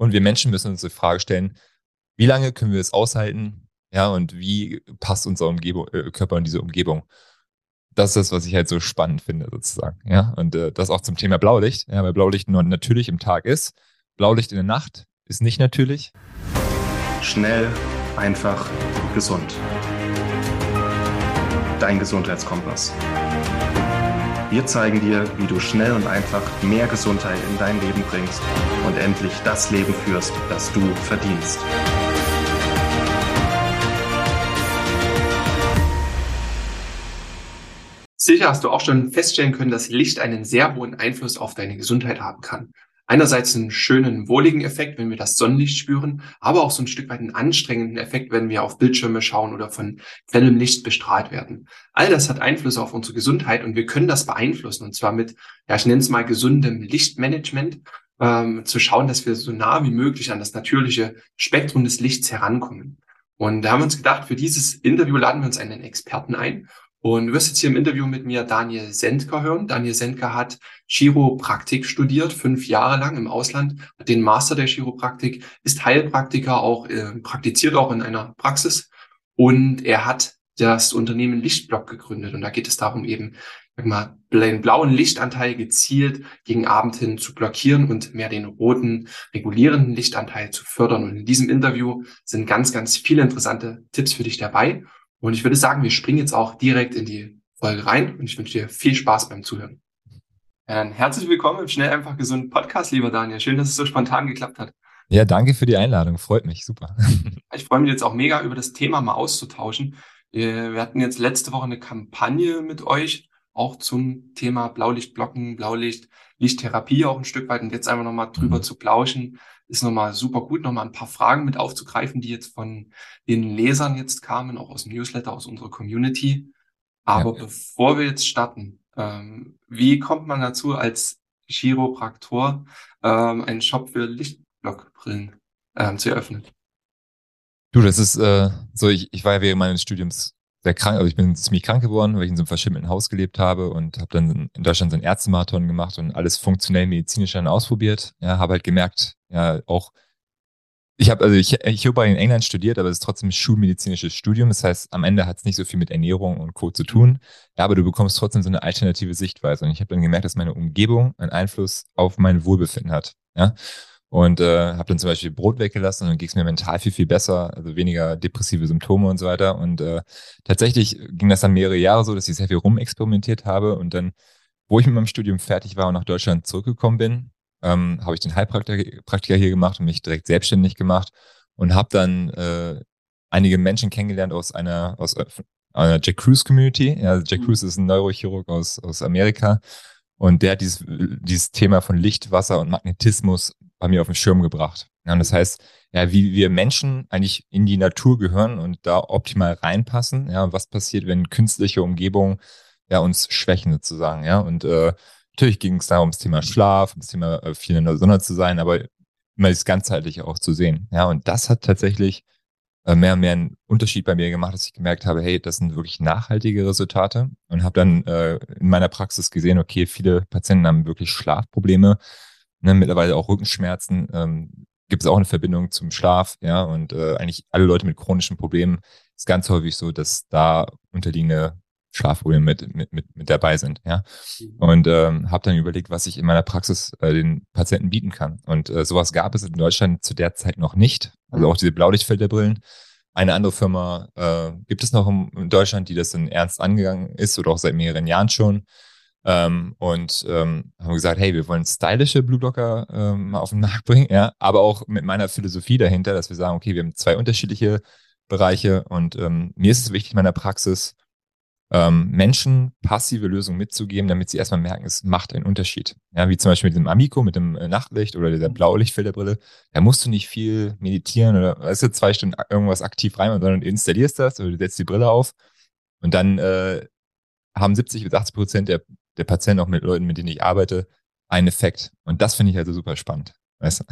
Und wir Menschen müssen uns die Frage stellen, wie lange können wir es aushalten? Ja, und wie passt unser Umgebung, äh, Körper in diese Umgebung? Das ist das, was ich halt so spannend finde, sozusagen. Ja, und äh, das auch zum Thema Blaulicht. Ja, weil Blaulicht nur natürlich im Tag ist. Blaulicht in der Nacht ist nicht natürlich. Schnell, einfach, gesund. Dein Gesundheitskompass. Wir zeigen dir, wie du schnell und einfach mehr Gesundheit in dein Leben bringst und endlich das Leben führst, das du verdienst. Sicher hast du auch schon feststellen können, dass Licht einen sehr hohen Einfluss auf deine Gesundheit haben kann. Einerseits einen schönen, wohligen Effekt, wenn wir das Sonnenlicht spüren, aber auch so ein Stück weit einen anstrengenden Effekt, wenn wir auf Bildschirme schauen oder von grellem Licht bestrahlt werden. All das hat Einfluss auf unsere Gesundheit und wir können das beeinflussen und zwar mit, ja, ich nenne es mal gesundem Lichtmanagement, ähm, zu schauen, dass wir so nah wie möglich an das natürliche Spektrum des Lichts herankommen. Und da haben wir uns gedacht, für dieses Interview laden wir uns einen Experten ein und du wirst jetzt hier im Interview mit mir Daniel Sendker hören. Daniel Sendker hat Chiropraktik studiert, fünf Jahre lang im Ausland, hat den Master der Chiropraktik, ist Heilpraktiker, auch äh, praktiziert auch in einer Praxis. Und er hat das Unternehmen Lichtblock gegründet. Und da geht es darum, eben sag mal, den blauen Lichtanteil gezielt gegen Abend hin zu blockieren und mehr den roten regulierenden Lichtanteil zu fördern. Und in diesem Interview sind ganz, ganz viele interessante Tipps für dich dabei. Und ich würde sagen, wir springen jetzt auch direkt in die Folge rein und ich wünsche dir viel Spaß beim Zuhören. Dann herzlich willkommen im Schnell einfach gesund Podcast, lieber Daniel. Schön, dass es so spontan geklappt hat. Ja, danke für die Einladung. Freut mich. Super. Ich freue mich jetzt auch mega, über das Thema mal auszutauschen. Wir hatten jetzt letzte Woche eine Kampagne mit euch, auch zum Thema Blaulichtblocken, Blaulicht, Lichttherapie auch ein Stück weit und jetzt einfach nochmal drüber mhm. zu plauschen, ist nochmal super gut, nochmal ein paar Fragen mit aufzugreifen, die jetzt von den Lesern jetzt kamen, auch aus dem Newsletter, aus unserer Community. Aber ja. bevor wir jetzt starten, ähm, wie kommt man dazu, als Chiropraktor ähm, einen Shop für Lichtblockbrillen ähm, zu eröffnen? Du, das ist äh, so, ich, ich war ja während meines Studiums sehr krank, also ich bin ziemlich krank geworden, weil ich in so einem verschimmelten Haus gelebt habe und habe dann in Deutschland so einen Ärztemarathon gemacht und alles funktionell medizinisch dann ausprobiert. Ja, habe halt gemerkt, ja, auch ich habe also ich, ich habe in England studiert, aber es ist trotzdem ein schulmedizinisches Studium. Das heißt, am Ende hat es nicht so viel mit Ernährung und Co. zu tun. Ja, aber du bekommst trotzdem so eine alternative Sichtweise. Und ich habe dann gemerkt, dass meine Umgebung einen Einfluss auf mein Wohlbefinden hat. Ja. Und äh, habe dann zum Beispiel Brot weggelassen und dann ging es mir mental viel, viel besser, also weniger depressive Symptome und so weiter. Und äh, tatsächlich ging das dann mehrere Jahre so, dass ich sehr viel rumexperimentiert habe. Und dann, wo ich mit meinem Studium fertig war und nach Deutschland zurückgekommen bin, ähm, habe ich den Heilpraktiker hier gemacht und mich direkt selbstständig gemacht und habe dann äh, einige Menschen kennengelernt aus einer, aus einer Jack Cruz Community. Ja, also Jack mhm. Cruz ist ein Neurochirurg aus, aus Amerika. Und der hat dieses, dieses Thema von Licht, Wasser und Magnetismus bei mir auf den Schirm gebracht. Ja, und das heißt, ja, wie wir Menschen eigentlich in die Natur gehören und da optimal reinpassen. Ja, was passiert, wenn künstliche Umgebungen ja uns schwächen sozusagen. Ja, und äh, natürlich ging es da ums Thema Schlaf, ums Thema äh, viel in der Sonne zu sein, aber immer das ganzheitliche auch zu sehen. Ja, und das hat tatsächlich äh, mehr und mehr einen Unterschied bei mir gemacht, dass ich gemerkt habe, hey, das sind wirklich nachhaltige Resultate. Und habe dann äh, in meiner Praxis gesehen, okay, viele Patienten haben wirklich Schlafprobleme ne, mittlerweile auch Rückenschmerzen, ähm, gibt es auch eine Verbindung zum Schlaf, ja, und äh, eigentlich alle Leute mit chronischen Problemen. Ist ganz häufig so, dass da unterliegende Schlafprobleme mit, mit, mit, mit dabei sind, ja. Mhm. Und ähm, habe dann überlegt, was ich in meiner Praxis äh, den Patienten bieten kann. Und äh, sowas gab es in Deutschland zu der Zeit noch nicht. Also auch diese Blaulichtfilterbrillen. Eine andere Firma äh, gibt es noch in Deutschland, die das dann ernst angegangen ist oder auch seit mehreren Jahren schon. Ähm, und ähm, haben gesagt, hey, wir wollen stylische Blueblocker ähm, auf den Markt bringen, ja, aber auch mit meiner Philosophie dahinter, dass wir sagen, okay, wir haben zwei unterschiedliche Bereiche und ähm, mir ist es wichtig, in meiner Praxis ähm, Menschen passive Lösungen mitzugeben, damit sie erstmal merken, es macht einen Unterschied. Ja, wie zum Beispiel mit dem Amico, mit dem äh, Nachtlicht oder der Blaulichtfilterbrille. Da musst du nicht viel meditieren oder weißt du, zwei Stunden irgendwas aktiv rein, sondern du installierst das oder du setzt die Brille auf und dann äh, haben 70 bis 80 Prozent der der Patient, auch mit Leuten, mit denen ich arbeite, einen Effekt. Und das finde ich also super spannend. Weißt du?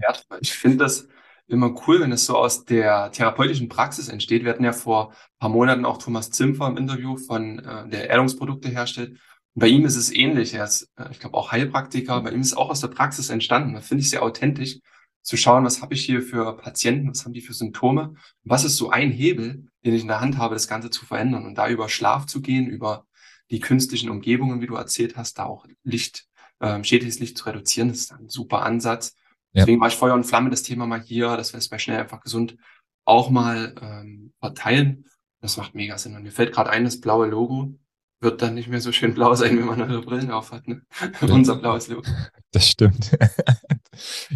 Ja, ich finde das immer cool, wenn es so aus der therapeutischen Praxis entsteht. Wir hatten ja vor ein paar Monaten auch Thomas Zimpfer im Interview von äh, der Erdungsprodukte herstellt. Und bei ihm ist es ähnlich. Er ist, äh, ich glaube, auch Heilpraktiker. Bei ihm ist es auch aus der Praxis entstanden. Das finde ich sehr authentisch. zu schauen, was habe ich hier für Patienten, was haben die für Symptome, was ist so ein Hebel, den ich in der Hand habe, das Ganze zu verändern und da über Schlaf zu gehen, über die künstlichen Umgebungen, wie du erzählt hast, da auch Licht, ähm, schädliches Licht zu reduzieren, das ist ein super Ansatz. Ja. Deswegen war ich Feuer und Flamme das Thema mal hier, dass wir es bei Schnell einfach gesund auch mal ähm, verteilen. Das macht mega Sinn. Und mir fällt gerade ein, das blaue Logo wird dann nicht mehr so schön blau sein, wenn man eure Brillen auf hat. Ne? Unser blaues Logo. Das stimmt.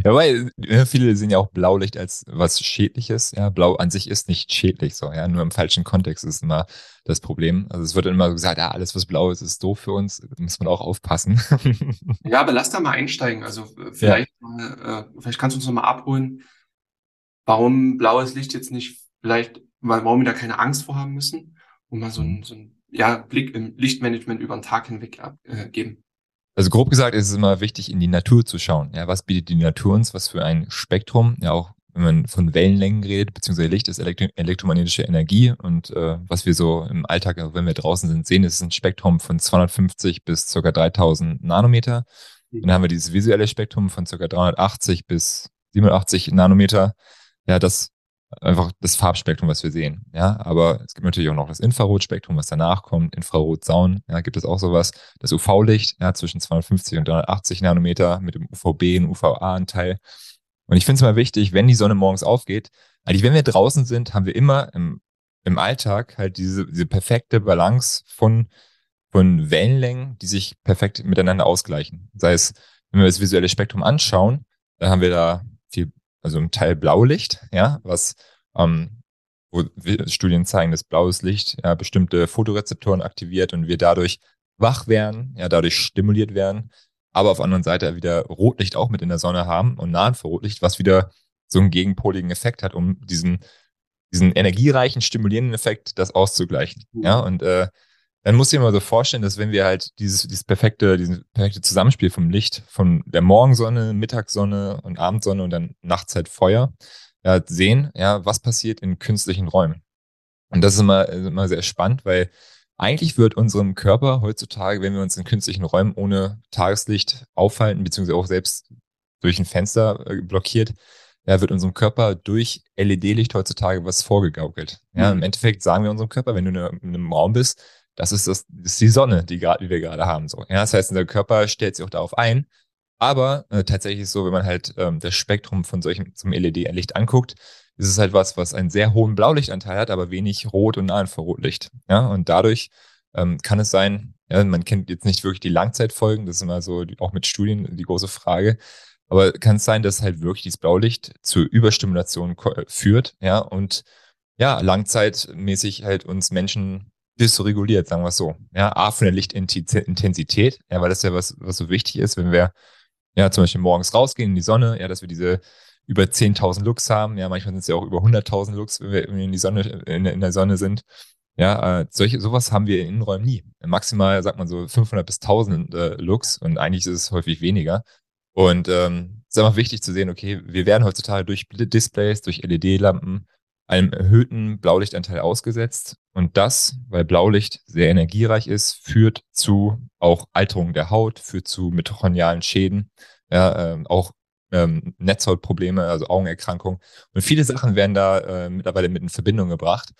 ja, weil ne, viele sehen ja auch Blaulicht als was Schädliches. Ja, Blau an sich ist nicht schädlich, so. Ja, nur im falschen Kontext ist immer das Problem. Also es wird immer gesagt, ja, alles was blau ist, ist doof für uns. Da muss man auch aufpassen. ja, aber lass da mal einsteigen. Also äh, vielleicht, ja. mal, äh, vielleicht kannst du uns noch mal abholen, warum blaues Licht jetzt nicht vielleicht, warum wir da keine Angst vor haben müssen, um mal so ein, so ein ja, Blick im Lichtmanagement über den Tag hinweg abgeben. Äh, also grob gesagt ist es immer wichtig, in die Natur zu schauen. Ja, was bietet die Natur uns? Was für ein Spektrum? Ja, auch wenn man von Wellenlängen redet, beziehungsweise Licht ist elektro elektromagnetische Energie und äh, was wir so im Alltag, wenn wir draußen sind, sehen, ist ein Spektrum von 250 bis ca. 3000 Nanometer. Mhm. Dann haben wir dieses visuelle Spektrum von ca. 380 bis 87 Nanometer. Ja, das einfach das Farbspektrum, was wir sehen. Ja, aber es gibt natürlich auch noch das Infrarotspektrum, was danach kommt. Infrarotsaun, ja, gibt es auch sowas. Das UV-Licht, ja, zwischen 250 und 380 Nanometer mit dem UVB und UVA-Anteil. Und ich finde es mal wichtig, wenn die Sonne morgens aufgeht, eigentlich, wenn wir draußen sind, haben wir immer im, im Alltag halt diese, diese perfekte Balance von, von Wellenlängen, die sich perfekt miteinander ausgleichen. Sei es, wenn wir das visuelle Spektrum anschauen, dann haben wir da also im Teil Blaulicht, ja, was ähm, wo Studien zeigen, dass blaues Licht ja, bestimmte Fotorezeptoren aktiviert und wir dadurch wach werden, ja, dadurch stimuliert werden, aber auf der anderen Seite wieder Rotlicht auch mit in der Sonne haben und Rotlicht, was wieder so einen gegenpoligen Effekt hat, um diesen, diesen energiereichen, stimulierenden Effekt, das auszugleichen. Ja, und äh, dann muss ich mir mal so vorstellen, dass wenn wir halt dieses, dieses perfekte, dieses perfekte Zusammenspiel vom Licht, von der Morgensonne, Mittagssonne und Abendsonne und dann Nachtzeit Feuer ja, sehen, ja, was passiert in künstlichen Räumen. Und das ist immer, immer sehr spannend, weil eigentlich wird unserem Körper heutzutage, wenn wir uns in künstlichen Räumen ohne Tageslicht aufhalten, beziehungsweise auch selbst durch ein Fenster äh, blockiert, ja, wird unserem Körper durch LED-Licht heutzutage was vorgegaukelt. Ja, mhm. im Endeffekt sagen wir unserem Körper, wenn du in einem Raum bist, das ist, das, das ist die Sonne, die, grad, die wir gerade haben. So. Ja, das heißt, unser Körper stellt sich auch darauf ein. Aber äh, tatsächlich ist so, wenn man halt ähm, das Spektrum von solchem zum LED-Licht anguckt, ist es halt was, was einen sehr hohen Blaulichtanteil hat, aber wenig Rot- und Nahinfrarotlicht. Ja, und dadurch ähm, kann es sein, ja, man kennt jetzt nicht wirklich die Langzeitfolgen, das ist immer so die, auch mit Studien die große Frage. Aber kann es sein, dass halt wirklich dieses Blaulicht zur Überstimulation führt, ja, und ja, langzeitmäßig halt uns Menschen dysreguliert, sagen wir es so. Ja, A von der Lichtintensität, ja, weil das ja was, was so wichtig ist, wenn wir ja zum Beispiel morgens rausgehen in die Sonne, ja, dass wir diese über 10.000 Lux haben, ja, manchmal sind es ja auch über 100.000 Lux, wenn wir in die Sonne, in, in der Sonne sind. Ja, äh, solche, sowas haben wir in Innenräumen nie. Maximal sagt man so 500 bis 1000 äh, Lux und eigentlich ist es häufig weniger. Und ähm, ist einfach wichtig zu sehen, okay, wir werden heutzutage durch Displays, durch LED-Lampen einem erhöhten Blaulichtanteil ausgesetzt. Und das, weil Blaulicht sehr energiereich ist, führt zu auch Alterung der Haut, führt zu mitochondrialen Schäden, ja, ähm, auch ähm, Netzhautprobleme, also Augenerkrankungen. Und viele Sachen werden da äh, mittlerweile mit in Verbindung gebracht.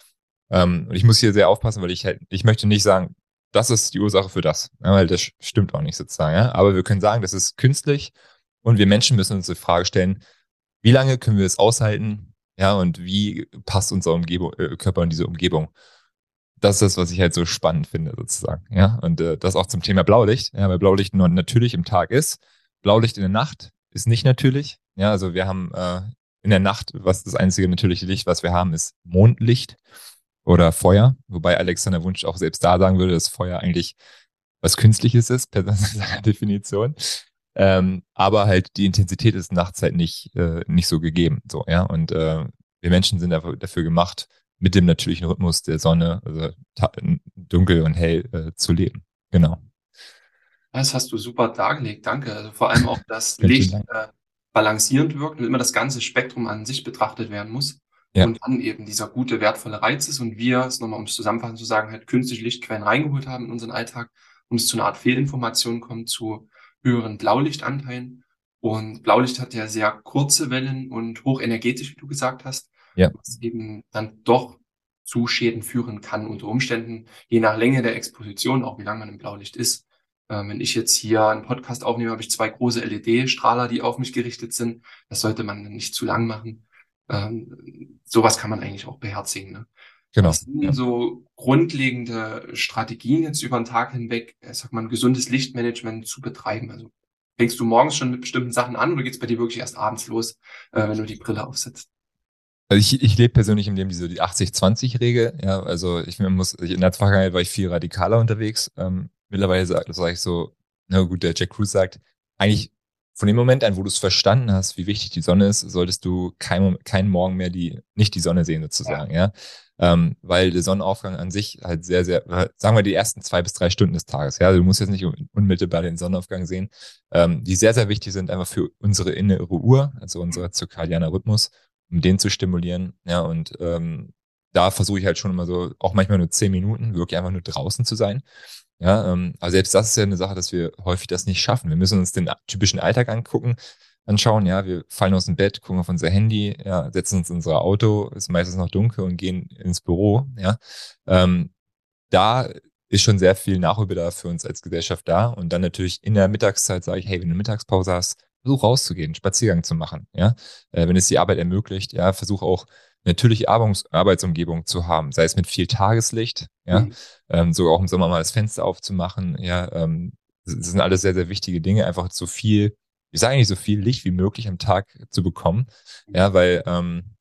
Ähm, und ich muss hier sehr aufpassen, weil ich halt, ich möchte nicht sagen, das ist die Ursache für das, ja, weil das stimmt auch nicht sozusagen. Ja? Aber wir können sagen, das ist künstlich und wir Menschen müssen uns die Frage stellen, wie lange können wir es aushalten, ja, und wie passt unser Umgebung, äh, Körper in diese Umgebung? Das ist das, was ich halt so spannend finde, sozusagen. Ja, und äh, das auch zum Thema Blaulicht. Ja, weil Blaulicht nur natürlich im Tag ist. Blaulicht in der Nacht ist nicht natürlich. Ja, also wir haben äh, in der Nacht, was das einzige natürliche Licht, was wir haben, ist Mondlicht oder Feuer. Wobei Alexander Wunsch auch selbst da sagen würde, dass Feuer eigentlich was Künstliches ist, per seiner Definition. Ähm, aber halt die Intensität ist nachts halt nicht, äh, nicht so gegeben. So, ja. Und äh, wir Menschen sind dafür, dafür gemacht, mit dem natürlichen Rhythmus der Sonne, also dunkel und hell äh, zu leben. Genau. Das hast du super dargelegt, danke. Also vor allem auch, dass Licht äh, balancierend wirkt und immer das ganze Spektrum an sich betrachtet werden muss. Ja. Und dann eben dieser gute, wertvolle Reiz ist und wir, es nochmal um es zusammenfassend zu sagen, halt künstliche Lichtquellen reingeholt haben in unseren Alltag und es zu einer Art Fehlinformation kommt, zu höheren Blaulichtanteilen. Und Blaulicht hat ja sehr kurze Wellen und hochenergetisch, wie du gesagt hast. Ja. Was eben dann doch zu Schäden führen kann unter Umständen, je nach Länge der Exposition, auch wie lange man im Blaulicht ist. Ähm, wenn ich jetzt hier einen Podcast aufnehme, habe ich zwei große LED-Strahler, die auf mich gerichtet sind. Das sollte man nicht zu lang machen. Ähm, sowas kann man eigentlich auch beherzigen. Ne? Genau. Was sind ja. so grundlegende Strategien jetzt über den Tag hinweg, äh, sag mal, ein gesundes Lichtmanagement zu betreiben? Also fängst du morgens schon mit bestimmten Sachen an oder geht's bei dir wirklich erst abends los, äh, wenn du die Brille aufsetzt? Also ich, ich lebe persönlich in dem diese die 80-20-Regel. Ja, also ich muss, in der Vergangenheit war ich viel radikaler unterwegs. Ähm, mittlerweile sage sag ich so, na gut, der Jack Cruz sagt, eigentlich von dem Moment an, wo du es verstanden hast, wie wichtig die Sonne ist, solltest du kein, keinen Morgen mehr die, nicht die Sonne sehen sozusagen, ja. ja? Ähm, weil der Sonnenaufgang an sich halt sehr, sehr, sagen wir die ersten zwei bis drei Stunden des Tages, ja. Du musst jetzt nicht unmittelbar den Sonnenaufgang sehen, ähm, die sehr, sehr wichtig sind einfach für unsere innere Uhr, also unser zirkadianer Rhythmus, um den zu stimulieren, ja. Und ähm, da versuche ich halt schon immer so, auch manchmal nur zehn Minuten, wirklich einfach nur draußen zu sein. Ja, ähm, aber selbst das ist ja eine Sache, dass wir häufig das nicht schaffen. Wir müssen uns den typischen Alltag angucken, anschauen. Ja, wir fallen aus dem Bett, gucken auf unser Handy, ja, setzen uns in unser Auto, ist meistens noch dunkel und gehen ins Büro. Ja, ähm, da ist schon sehr viel Nachholbedarf für uns als Gesellschaft da. Und dann natürlich in der Mittagszeit sage ich, hey, wenn du Mittagspause hast, versuch rauszugehen, Spaziergang zu machen. Ja, äh, wenn es die Arbeit ermöglicht, ja, versuch auch natürliche Arbeitsumgebung zu haben, sei es mit viel Tageslicht, ja, mhm. ähm, sogar auch im Sommer mal das Fenster aufzumachen, ja, ähm, das sind alles sehr, sehr wichtige Dinge, einfach so viel, ich sage eigentlich so viel Licht wie möglich am Tag zu bekommen, mhm. ja, weil ähm,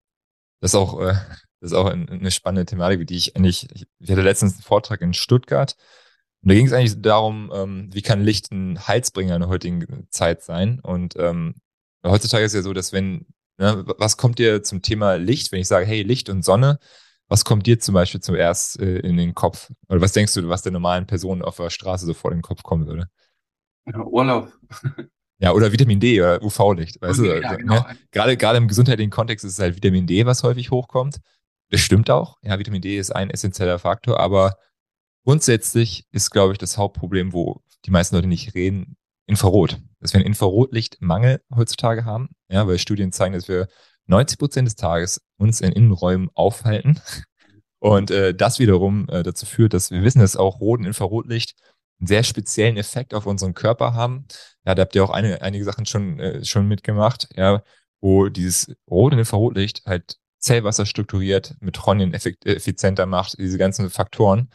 das ist auch, äh, das ist auch eine spannende Thematik, die ich eigentlich, ich hatte letztens einen Vortrag in Stuttgart und da ging es eigentlich darum, ähm, wie kann Licht ein Heilsbringer in der heutigen Zeit sein und ähm, heutzutage ist ja so, dass wenn Ne? Was kommt dir zum Thema Licht, wenn ich sage, hey, Licht und Sonne, was kommt dir zum Beispiel zuerst äh, in den Kopf? Oder was denkst du, was der normalen Person auf der Straße so vor den Kopf kommen würde? Ja, Urlaub. Ja, oder Vitamin D oder UV-Licht. Weißt okay, du? Ja, genau. ne? gerade, gerade im gesundheitlichen Kontext ist es halt Vitamin D, was häufig hochkommt. Das stimmt auch. Ja, Vitamin D ist ein essentieller Faktor, aber grundsätzlich ist, glaube ich, das Hauptproblem, wo die meisten Leute nicht reden, Infrarot. Dass wir einen Infrarotlichtmangel heutzutage haben, ja, weil Studien zeigen, dass wir 90 Prozent des Tages uns in Innenräumen aufhalten. Und äh, das wiederum äh, dazu führt, dass wir wissen, dass auch Rot- und Infrarotlicht einen sehr speziellen Effekt auf unseren Körper haben. Ja, da habt ihr auch eine, einige Sachen schon, äh, schon mitgemacht, ja, wo dieses Rot- und Infrarotlicht halt Zellwasser strukturiert, Mitochondrien effizienter macht, diese ganzen Faktoren.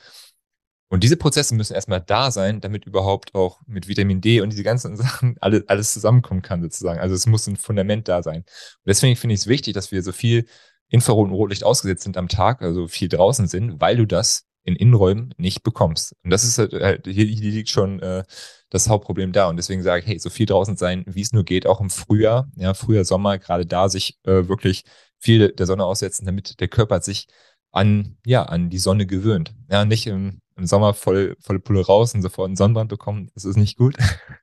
Und diese Prozesse müssen erstmal da sein, damit überhaupt auch mit Vitamin D und diese ganzen Sachen alles, alles zusammenkommen kann, sozusagen. Also es muss ein Fundament da sein. Und deswegen finde ich es wichtig, dass wir so viel Infrarot und Rotlicht ausgesetzt sind am Tag, also viel draußen sind, weil du das in Innenräumen nicht bekommst. Und das ist halt, halt hier, hier liegt schon äh, das Hauptproblem da. Und deswegen sage ich, hey, so viel draußen sein, wie es nur geht, auch im Frühjahr, ja, Frühjahr, Sommer, gerade da sich äh, wirklich viel der Sonne aussetzen, damit der Körper sich an, ja, an die Sonne gewöhnt. Ja, nicht im im Sommer voll, volle Pulle raus und sofort einen Sonnenbrand bekommen, das ist nicht gut.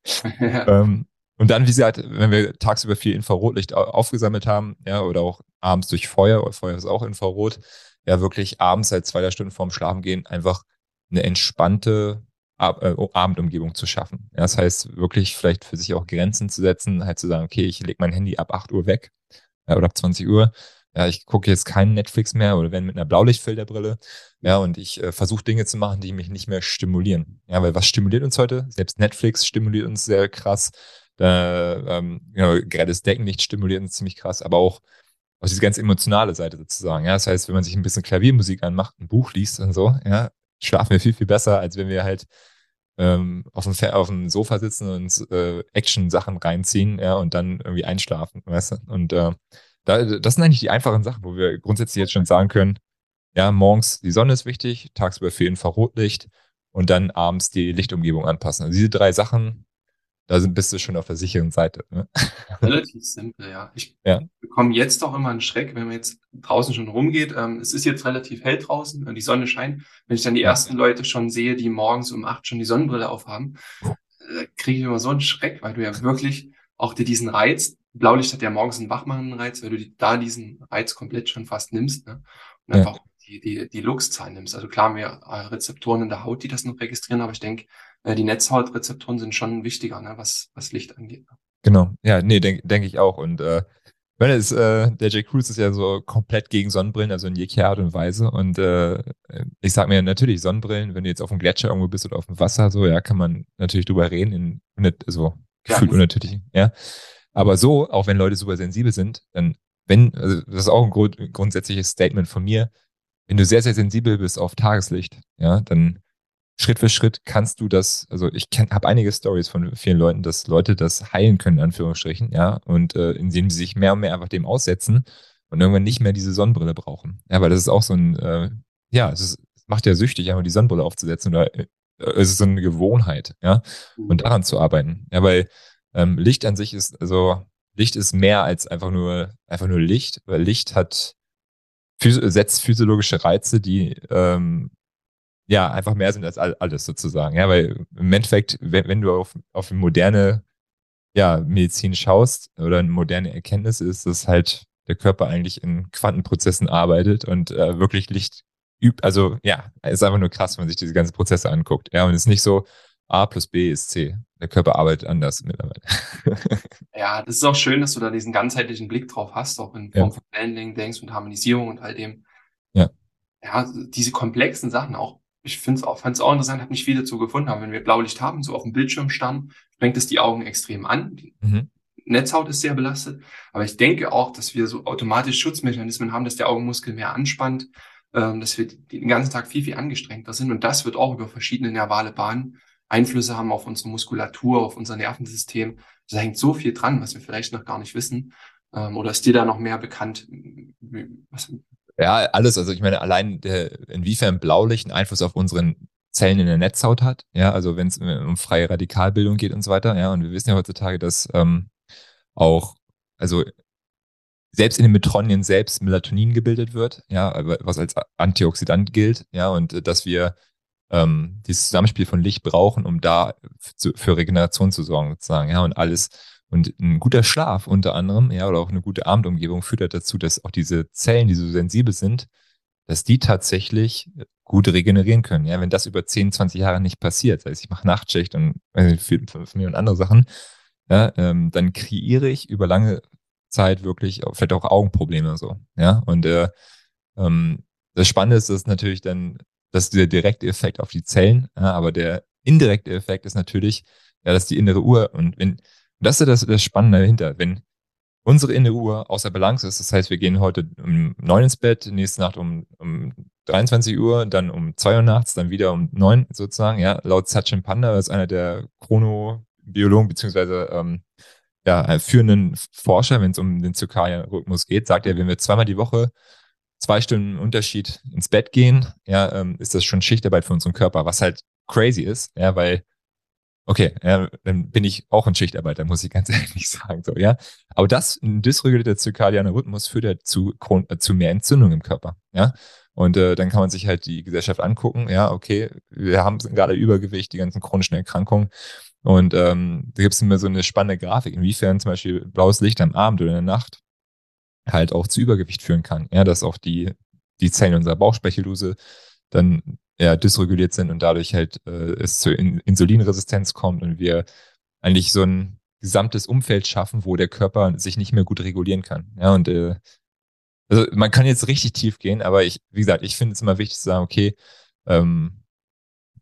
ähm, und dann, wie gesagt, wenn wir tagsüber viel Infrarotlicht aufgesammelt haben, ja, oder auch abends durch Feuer, Feuer ist auch Infrarot, ja, wirklich abends seit zwei, drei Stunden vorm Schlafen gehen, einfach eine entspannte Ab äh, Abendumgebung zu schaffen. Ja, das heißt, wirklich vielleicht für sich auch Grenzen zu setzen, halt zu sagen, okay, ich lege mein Handy ab 8 Uhr weg ja, oder ab 20 Uhr ja, ich gucke jetzt keinen Netflix mehr oder wenn mit einer Blaulichtfilterbrille. Ja, und ich äh, versuche Dinge zu machen, die mich nicht mehr stimulieren. Ja, weil was stimuliert uns heute? Selbst Netflix stimuliert uns sehr krass. Äh, ähm, genau, gerade das Deckenlicht stimuliert uns ziemlich krass, aber auch aus diese ganz emotionale Seite sozusagen. Ja, das heißt, wenn man sich ein bisschen Klaviermusik anmacht, ein Buch liest und so, ja, schlafen wir viel, viel besser, als wenn wir halt ähm, auf, dem, auf dem Sofa sitzen und äh, Action-Sachen reinziehen, ja, und dann irgendwie einschlafen, weißt du? Und äh, da, das sind eigentlich die einfachen Sachen, wo wir grundsätzlich jetzt schon sagen können, ja, morgens die Sonne ist wichtig, tagsüber viel Infrarotlicht und dann abends die Lichtumgebung anpassen. Also diese drei Sachen, da sind, bist du schon auf der sicheren Seite. Ne? Relativ simpel, ja. Ich ja. bekomme jetzt auch immer einen Schreck, wenn man jetzt draußen schon rumgeht. Ähm, es ist jetzt relativ hell draußen und die Sonne scheint. Wenn ich dann die ja. ersten Leute schon sehe, die morgens um acht schon die Sonnenbrille aufhaben, äh, kriege ich immer so einen Schreck, weil du ja wirklich auch dir diesen Reiz Blaulicht hat ja morgens einen wachmachenden Reiz, weil du die, da diesen Reiz komplett schon fast nimmst ne? und ja. einfach die, die, die Luxzahl nimmst. Also klar haben wir äh, Rezeptoren in der Haut, die das noch registrieren, aber ich denke, äh, die Netzhautrezeptoren sind schon wichtiger, ne? was, was Licht angeht. Ne? Genau, ja, nee, denke denk ich auch. Und äh, weil es, äh, der J. Cruz ist ja so komplett gegen Sonnenbrillen, also in jeglicher Art und Weise. Und äh, ich sag mir natürlich, Sonnenbrillen, wenn du jetzt auf dem Gletscher irgendwo bist oder auf dem Wasser, so, ja, kann man natürlich drüber reden, in, so gefühlt ja. unnatürlich, ja. Aber so, auch wenn Leute super sensibel sind, dann, wenn, also das ist auch ein grund, grundsätzliches Statement von mir, wenn du sehr, sehr sensibel bist auf Tageslicht, ja, dann Schritt für Schritt kannst du das, also ich habe einige Stories von vielen Leuten, dass Leute das heilen können, in Anführungsstrichen, ja, und äh, indem sie sich mehr und mehr einfach dem aussetzen und irgendwann nicht mehr diese Sonnenbrille brauchen. Ja, weil das ist auch so ein, äh, ja, es, ist, macht ja süchtig, einfach die Sonnenbrille aufzusetzen oder äh, es ist so eine Gewohnheit, ja, und mhm. daran zu arbeiten. Ja, weil ähm, Licht an sich ist, also Licht ist mehr als einfach nur, einfach nur Licht, weil Licht hat, setzt physiologische Reize, die ähm, ja, einfach mehr sind als alles sozusagen. Ja, weil im Endeffekt, wenn, wenn du auf, auf moderne ja, Medizin schaust oder eine moderne Erkenntnis ist, dass halt der Körper eigentlich in Quantenprozessen arbeitet und äh, wirklich Licht. Also ja, es ist einfach nur krass, wenn man sich diese ganzen Prozesse anguckt. Ja, und es ist nicht so, A plus B ist C. Der Körper arbeitet anders mittlerweile. ja, das ist auch schön, dass du da diesen ganzheitlichen Blick drauf hast, auch in Form ja. von Handling, Denkst und Harmonisierung und all dem. Ja. Ja, diese komplexen Sachen auch ich finde es auch, fand es auch interessant, habe nicht viel dazu gefunden, aber wenn wir Blaulicht haben, so auf dem Bildschirm standen, sprengt es die Augen extrem an. Die mhm. Netzhaut ist sehr belastet. Aber ich denke auch, dass wir so automatisch Schutzmechanismen haben, dass der Augenmuskel mehr anspannt, ähm, dass wir den ganzen Tag viel, viel angestrengter sind. Und das wird auch über verschiedene nervale Bahnen Einflüsse haben auf unsere Muskulatur, auf unser Nervensystem. Da hängt so viel dran, was wir vielleicht noch gar nicht wissen. Ähm, oder ist dir da noch mehr bekannt? Was, ja, alles. Also ich meine, allein der, inwiefern Blaulicht einen Einfluss auf unseren Zellen in der Netzhaut hat. Ja, also wenn es um freie Radikalbildung geht und so weiter. Ja, und wir wissen ja heutzutage, dass ähm, auch, also selbst in den Mitochondrien selbst Melatonin gebildet wird, ja, was als Antioxidant gilt, ja, und dass wir ähm, dieses Zusammenspiel von Licht brauchen, um da zu, für Regeneration zu sorgen, sozusagen, ja, und alles und ein guter Schlaf unter anderem, ja, oder auch eine gute Abendumgebung führt halt dazu, dass auch diese Zellen, die so sensibel sind, dass die tatsächlich gut regenerieren können. Ja, wenn das über 10, 20 Jahre nicht passiert, das heißt, ich mache Nachtschicht und äh, mir und andere Sachen, ja, ähm, dann kreiere ich über lange Zeit wirklich vielleicht auch Augenprobleme so. Ja, und äh, ähm, das Spannende ist, dass natürlich dann, dass der direkte Effekt auf die Zellen, ja, aber der indirekte Effekt ist natürlich, ja, dass die innere Uhr und wenn das ist das, das Spannende dahinter. Wenn unsere innere Uhr außer Balance ist, das heißt, wir gehen heute um neun ins Bett, nächste Nacht um, um 23 Uhr, dann um zwei Uhr nachts, dann wieder um neun sozusagen, ja, laut Sachin Panda, das ist einer der Chronobiologen, beziehungsweise ähm, ja, führenden Forscher, wenn es um den Zirkadian-Rhythmus geht, sagt er, wenn wir zweimal die Woche zwei Stunden Unterschied ins Bett gehen, ja, ähm, ist das schon Schichtarbeit für unseren Körper, was halt crazy ist, ja, weil Okay, ja, dann bin ich auch ein Schichtarbeiter, muss ich ganz ehrlich sagen. So, ja. Aber das, ein dysregulierter zirkadianer Rhythmus führt ja zu, äh, zu mehr Entzündung im Körper. Ja. Und äh, dann kann man sich halt die Gesellschaft angucken, ja, okay, wir haben gerade Übergewicht, die ganzen chronischen Erkrankungen. Und ähm, da gibt es immer so eine spannende Grafik, inwiefern zum Beispiel blaues Licht am Abend oder in der Nacht halt auch zu Übergewicht führen kann. Ja, dass auch die, die Zellen unserer Bauchspeicheldrüse dann ja, dysreguliert sind und dadurch halt äh, es zur In Insulinresistenz kommt und wir eigentlich so ein gesamtes Umfeld schaffen, wo der Körper sich nicht mehr gut regulieren kann. Ja, und äh, also man kann jetzt richtig tief gehen, aber ich, wie gesagt, ich finde es immer wichtig zu sagen, okay, ähm,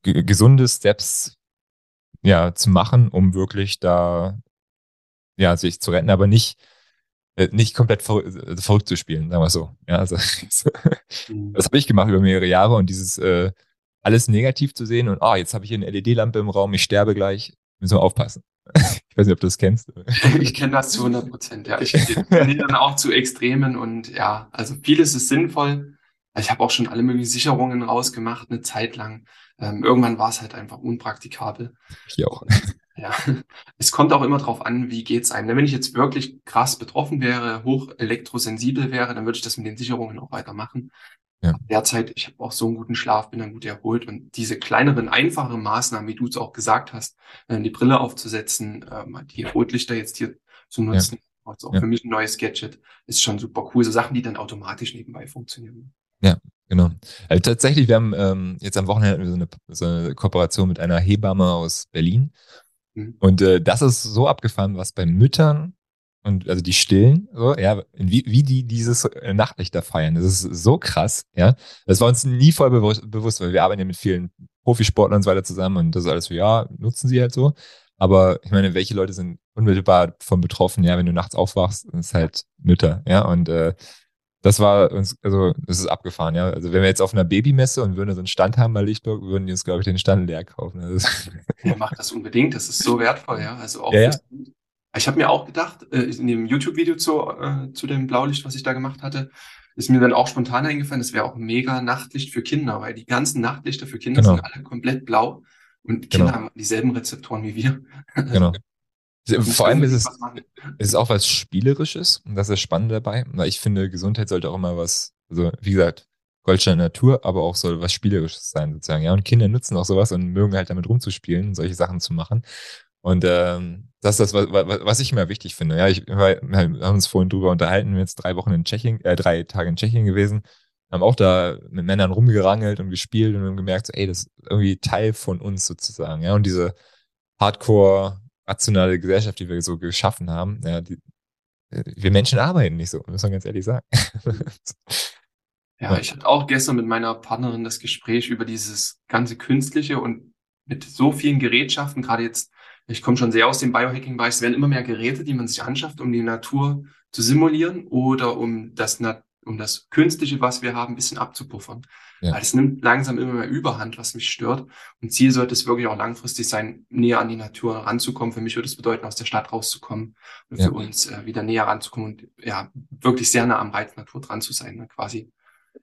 gesunde Steps ja zu machen, um wirklich da ja sich zu retten, aber nicht äh, nicht komplett ver äh, verrückt zu spielen, sagen wir so. Ja, also, mhm. das habe ich gemacht über mehrere Jahre und dieses äh, alles negativ zu sehen und ah, oh, jetzt habe ich hier eine LED-Lampe im Raum, ich sterbe gleich, müssen wir aufpassen. ich weiß nicht, ob du das kennst. ich kenne das zu 100 Prozent, ja. Ich bin dann auch zu Extremen und ja, also vieles ist sinnvoll. Ich habe auch schon alle möglichen Sicherungen rausgemacht, eine Zeit lang. Ähm, irgendwann war es halt einfach unpraktikabel. Ich auch. Ja, es kommt auch immer drauf an, wie geht's einem. Wenn ich jetzt wirklich krass betroffen wäre, hoch elektrosensibel wäre, dann würde ich das mit den Sicherungen auch weitermachen. Ja. Derzeit, ich habe auch so einen guten Schlaf, bin dann gut erholt und diese kleineren, einfachen Maßnahmen, wie du es auch gesagt hast, äh, die Brille aufzusetzen, ähm, die Rotlichter jetzt hier zu nutzen, ja. also auch ja. für mich ein neues Gadget, ist schon super cool. So Sachen, die dann automatisch nebenbei funktionieren. Ja, genau. Also tatsächlich, wir haben ähm, jetzt am Wochenende so eine, so eine Kooperation mit einer Hebamme aus Berlin Mhm. Und äh, das ist so abgefahren, was bei Müttern und also die Stillen, so, ja, wie, wie die dieses äh, Nachtlichter feiern. Das ist so krass, ja. Das war uns nie voll bewusst, bewusst, weil wir arbeiten ja mit vielen Profisportlern und so weiter zusammen und das ist alles so, ja, nutzen sie halt so. Aber ich meine, welche Leute sind unmittelbar von betroffen, ja, wenn du nachts aufwachst, ist halt Mütter, ja. Und äh, das war uns, also das ist abgefahren, ja. Also wenn wir jetzt auf einer Babymesse und würden so einen Stand haben bei Lichtburg, würden die uns, glaube ich, den Stand leer kaufen. Also ja, macht das unbedingt, das ist so wertvoll, ja. Also auch ja, ja. Ich habe mir auch gedacht, äh, in dem YouTube-Video zu, äh, zu dem Blaulicht, was ich da gemacht hatte, ist mir dann auch spontan eingefallen, das wäre auch mega Nachtlicht für Kinder, weil die ganzen Nachtlichter für Kinder genau. sind alle komplett blau und Kinder genau. haben dieselben Rezeptoren wie wir. Genau. Vor allem ist es, ist es auch was Spielerisches und das ist spannend dabei, weil ich finde, Gesundheit sollte auch immer was, also wie gesagt, Goldstein Natur, aber auch soll was Spielerisches sein sozusagen. Ja, und Kinder nutzen auch sowas und mögen halt damit rumzuspielen und solche Sachen zu machen. Und ähm, das ist das, was, was ich immer wichtig finde. Ja, ich, wir haben uns vorhin drüber unterhalten, wir sind jetzt drei Wochen in Tschechien, äh, drei Tage in Tschechien gewesen, haben auch da mit Männern rumgerangelt und gespielt und haben gemerkt, so, ey, das ist irgendwie Teil von uns sozusagen. Ja, und diese Hardcore rationale Gesellschaft, die wir so geschaffen haben, ja, die, äh, wir Menschen arbeiten nicht so, muss man ganz ehrlich sagen. ja, ich hatte auch gestern mit meiner Partnerin das Gespräch über dieses ganze Künstliche und mit so vielen Gerätschaften, gerade jetzt, ich komme schon sehr aus dem Biohacking-Bereich, es werden immer mehr Geräte, die man sich anschafft, um die Natur zu simulieren oder um das, um das Künstliche, was wir haben, ein bisschen abzupuffern. Ja. Weil es nimmt langsam immer mehr Überhand, was mich stört. Und Ziel sollte es wirklich auch langfristig sein, näher an die Natur ranzukommen. Für mich würde es bedeuten, aus der Stadt rauszukommen und ja. für uns äh, wieder näher ranzukommen und ja, wirklich sehr nah am Reiz Natur dran zu sein. Ne? Quasi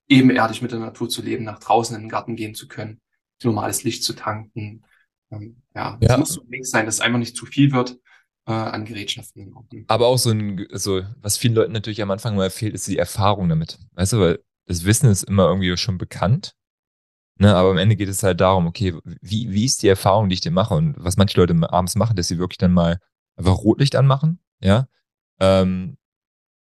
ebenerdig mit der Natur zu leben, nach draußen in den Garten gehen zu können, normales Licht zu tanken. Ähm, ja, es muss so ein Mix sein, dass es einfach nicht zu viel wird äh, an Gerätschaften. Aber auch so ein, so, was vielen Leuten natürlich am Anfang mal fehlt, ist die Erfahrung damit. Weißt du, weil das Wissen ist immer irgendwie schon bekannt. Ne, aber am Ende geht es halt darum, okay, wie, wie ist die Erfahrung, die ich dir mache? Und was manche Leute abends machen, dass sie wirklich dann mal einfach Rotlicht anmachen, ja. Ähm,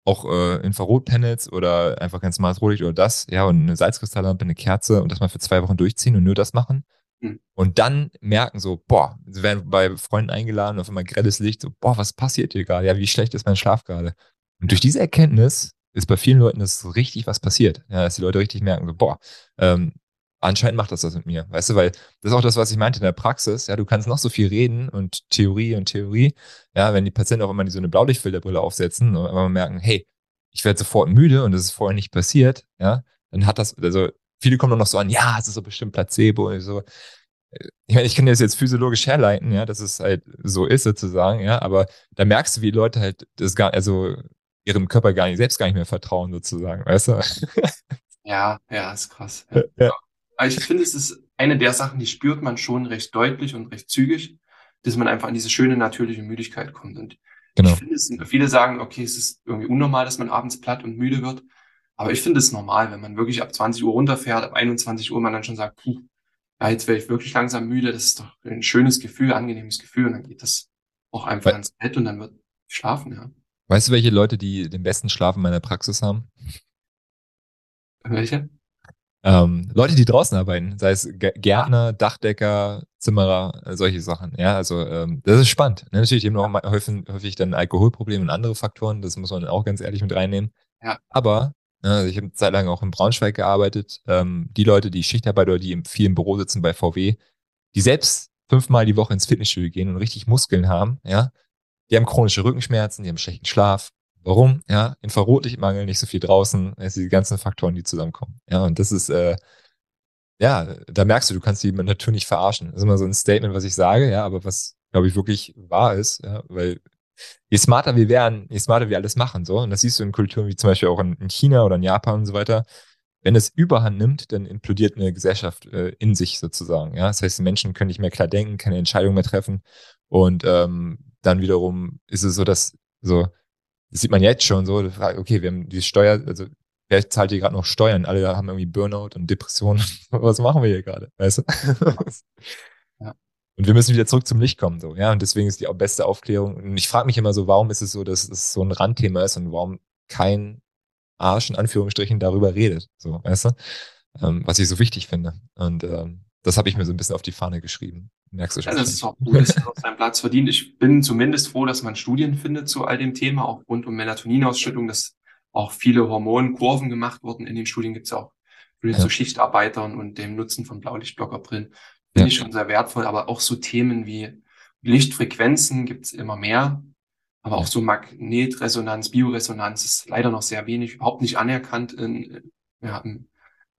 auch äh, Infrarotpanels oder einfach ganz normales Rotlicht oder das, ja, und eine Salzkristalllampe, eine Kerze und das mal für zwei Wochen durchziehen und nur das machen. Mhm. Und dann merken so, boah, sie werden bei Freunden eingeladen, auf einmal grelles Licht, so, boah, was passiert hier gerade? Ja, wie schlecht ist mein Schlaf gerade? Und durch diese Erkenntnis ist bei vielen Leuten das richtig was passiert. Ja, dass die Leute richtig merken, so, boah, ähm, anscheinend macht das das mit mir. Weißt du, weil das ist auch das, was ich meinte in der Praxis. Ja, du kannst noch so viel reden und Theorie und Theorie. Ja, wenn die Patienten auch immer so eine Blaulichtfilterbrille aufsetzen und immer merken, hey, ich werde sofort müde und das ist vorher nicht passiert, ja, dann hat das, also viele kommen dann noch so an, ja, es ist so bestimmt Placebo und so. Ich meine, ich kann das jetzt physiologisch herleiten, ja, dass es halt so ist sozusagen, ja, aber da merkst du, wie Leute halt das gar, also ihrem Körper gar nicht, selbst gar nicht mehr vertrauen, sozusagen, weißt du? Ja, ja, ist krass. Ja. ja. Aber ich finde, es ist eine der Sachen, die spürt man schon recht deutlich und recht zügig, dass man einfach an diese schöne natürliche Müdigkeit kommt. Und genau. ich finde es, viele sagen, okay, es ist irgendwie unnormal, dass man abends platt und müde wird. Aber ich finde es normal, wenn man wirklich ab 20 Uhr runterfährt, ab 21 Uhr man dann schon sagt, puh, ja, jetzt werde ich wirklich langsam müde, das ist doch ein schönes Gefühl, angenehmes Gefühl. Und dann geht das auch einfach Weil, ins Bett und dann wird schlafen, ja. Weißt du, welche Leute, die den besten Schlaf in meiner Praxis haben? Welche? Ähm, Leute, die draußen arbeiten, sei es Gärtner, Dachdecker, Zimmerer, äh, solche Sachen. Ja, also ähm, das ist spannend. Ne? Natürlich eben noch häufig, häufig dann Alkoholprobleme und andere Faktoren, das muss man auch ganz ehrlich mit reinnehmen. Ja. Aber ne, ich habe eine Zeit lang auch in Braunschweig gearbeitet. Ähm, die Leute, die Schichtarbeit oder die im vielen Büro sitzen bei VW, die selbst fünfmal die Woche ins Fitnessstudio gehen und richtig Muskeln haben, ja, die haben chronische Rückenschmerzen, die haben schlechten Schlaf. Warum? Ja, Infrarotlichtmangel, nicht so viel draußen, also die ganzen Faktoren, die zusammenkommen. Ja, und das ist, äh, ja, da merkst du, du kannst die Natur nicht verarschen. Das ist immer so ein Statement, was ich sage, ja, aber was, glaube ich, wirklich wahr ist, ja, weil je smarter wir werden, je smarter wir alles machen, so. Und das siehst du in Kulturen wie zum Beispiel auch in, in China oder in Japan und so weiter. Wenn es Überhand nimmt, dann implodiert eine Gesellschaft äh, in sich sozusagen. Ja, das heißt, die Menschen können nicht mehr klar denken, keine Entscheidungen mehr treffen. Und ähm, dann wiederum ist es so, dass so, das sieht man jetzt schon so, okay, wir haben die Steuer, also wer zahlt hier gerade noch Steuern? Alle haben irgendwie Burnout und Depressionen. Was machen wir hier gerade? Weißt du? Ja. Und wir müssen wieder zurück zum Licht kommen, so, ja. Und deswegen ist die beste Aufklärung. Und ich frage mich immer so, warum ist es so, dass es so ein Randthema ist und warum kein Arsch in Anführungsstrichen darüber redet, so, weißt du? Ähm, was ich so wichtig finde. Und ähm, das habe ich mir so ein bisschen auf die Fahne geschrieben. Merkst du schon? Also das ist auch gut, dass er seinen Platz verdient. Ich bin zumindest froh, dass man Studien findet zu all dem Thema, auch rund um Melatoninausschüttung, dass auch viele Hormonkurven gemacht wurden. In den Studien gibt es auch Studien ja. zu Schichtarbeitern und dem Nutzen von Blaulichtblockerbrillen. Finde ja. ich schon sehr wertvoll, aber auch so Themen wie Lichtfrequenzen gibt es immer mehr. Aber auch so Magnetresonanz, Bioresonanz ist leider noch sehr wenig, überhaupt nicht anerkannt in, ja, im,